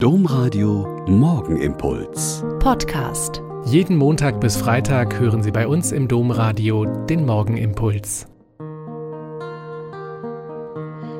Domradio Morgenimpuls. Podcast. Jeden Montag bis Freitag hören Sie bei uns im Domradio den Morgenimpuls.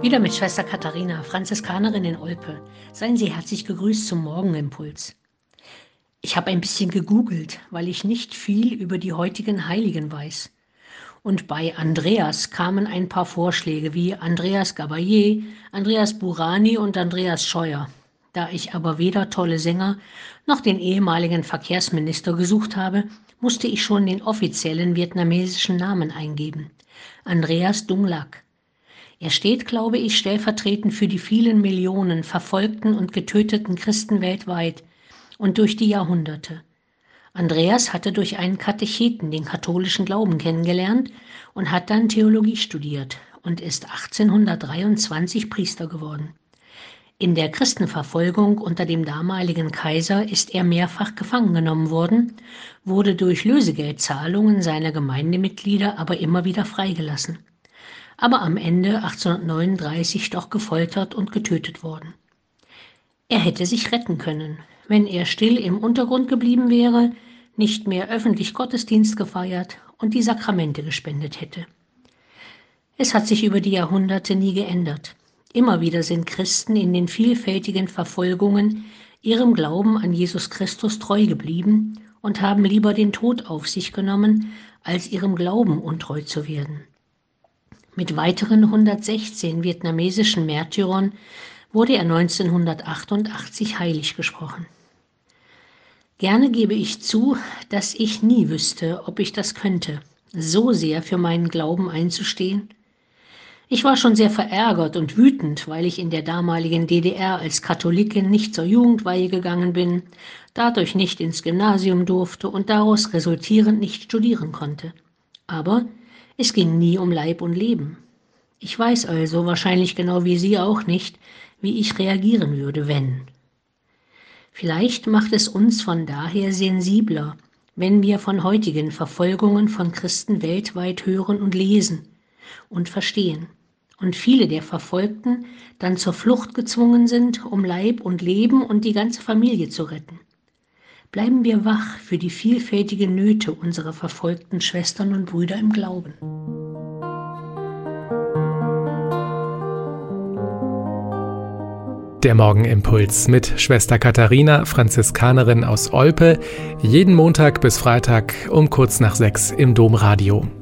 Wieder mit Schwester Katharina, Franziskanerin in Olpe. Seien Sie herzlich gegrüßt zum Morgenimpuls. Ich habe ein bisschen gegoogelt, weil ich nicht viel über die heutigen Heiligen weiß. Und bei Andreas kamen ein paar Vorschläge wie Andreas Gabayé, Andreas Burani und Andreas Scheuer. Da ich aber weder tolle Sänger noch den ehemaligen Verkehrsminister gesucht habe, musste ich schon den offiziellen vietnamesischen Namen eingeben. Andreas Dung Lac. Er steht, glaube ich, stellvertretend für die vielen Millionen verfolgten und getöteten Christen weltweit und durch die Jahrhunderte. Andreas hatte durch einen Katecheten den katholischen Glauben kennengelernt und hat dann Theologie studiert und ist 1823 Priester geworden. In der Christenverfolgung unter dem damaligen Kaiser ist er mehrfach gefangen genommen worden, wurde durch Lösegeldzahlungen seiner Gemeindemitglieder aber immer wieder freigelassen. Aber am Ende 1839 doch gefoltert und getötet worden. Er hätte sich retten können, wenn er still im Untergrund geblieben wäre, nicht mehr öffentlich Gottesdienst gefeiert und die Sakramente gespendet hätte. Es hat sich über die Jahrhunderte nie geändert. Immer wieder sind Christen in den vielfältigen Verfolgungen ihrem Glauben an Jesus Christus treu geblieben und haben lieber den Tod auf sich genommen, als ihrem Glauben untreu zu werden. Mit weiteren 116 vietnamesischen Märtyrern wurde er 1988 heilig gesprochen. Gerne gebe ich zu, dass ich nie wüsste, ob ich das könnte, so sehr für meinen Glauben einzustehen ich war schon sehr verärgert und wütend, weil ich in der damaligen DDR als Katholikin nicht zur Jugendweihe gegangen bin, dadurch nicht ins Gymnasium durfte und daraus resultierend nicht studieren konnte. Aber es ging nie um Leib und Leben. Ich weiß also, wahrscheinlich genau wie Sie auch nicht, wie ich reagieren würde, wenn. Vielleicht macht es uns von daher sensibler, wenn wir von heutigen Verfolgungen von Christen weltweit hören und lesen und verstehen und viele der Verfolgten dann zur Flucht gezwungen sind, um Leib und Leben und die ganze Familie zu retten. Bleiben wir wach für die vielfältigen Nöte unserer verfolgten Schwestern und Brüder im Glauben. Der Morgenimpuls mit Schwester Katharina, Franziskanerin aus Olpe, jeden Montag bis Freitag um kurz nach sechs im Domradio.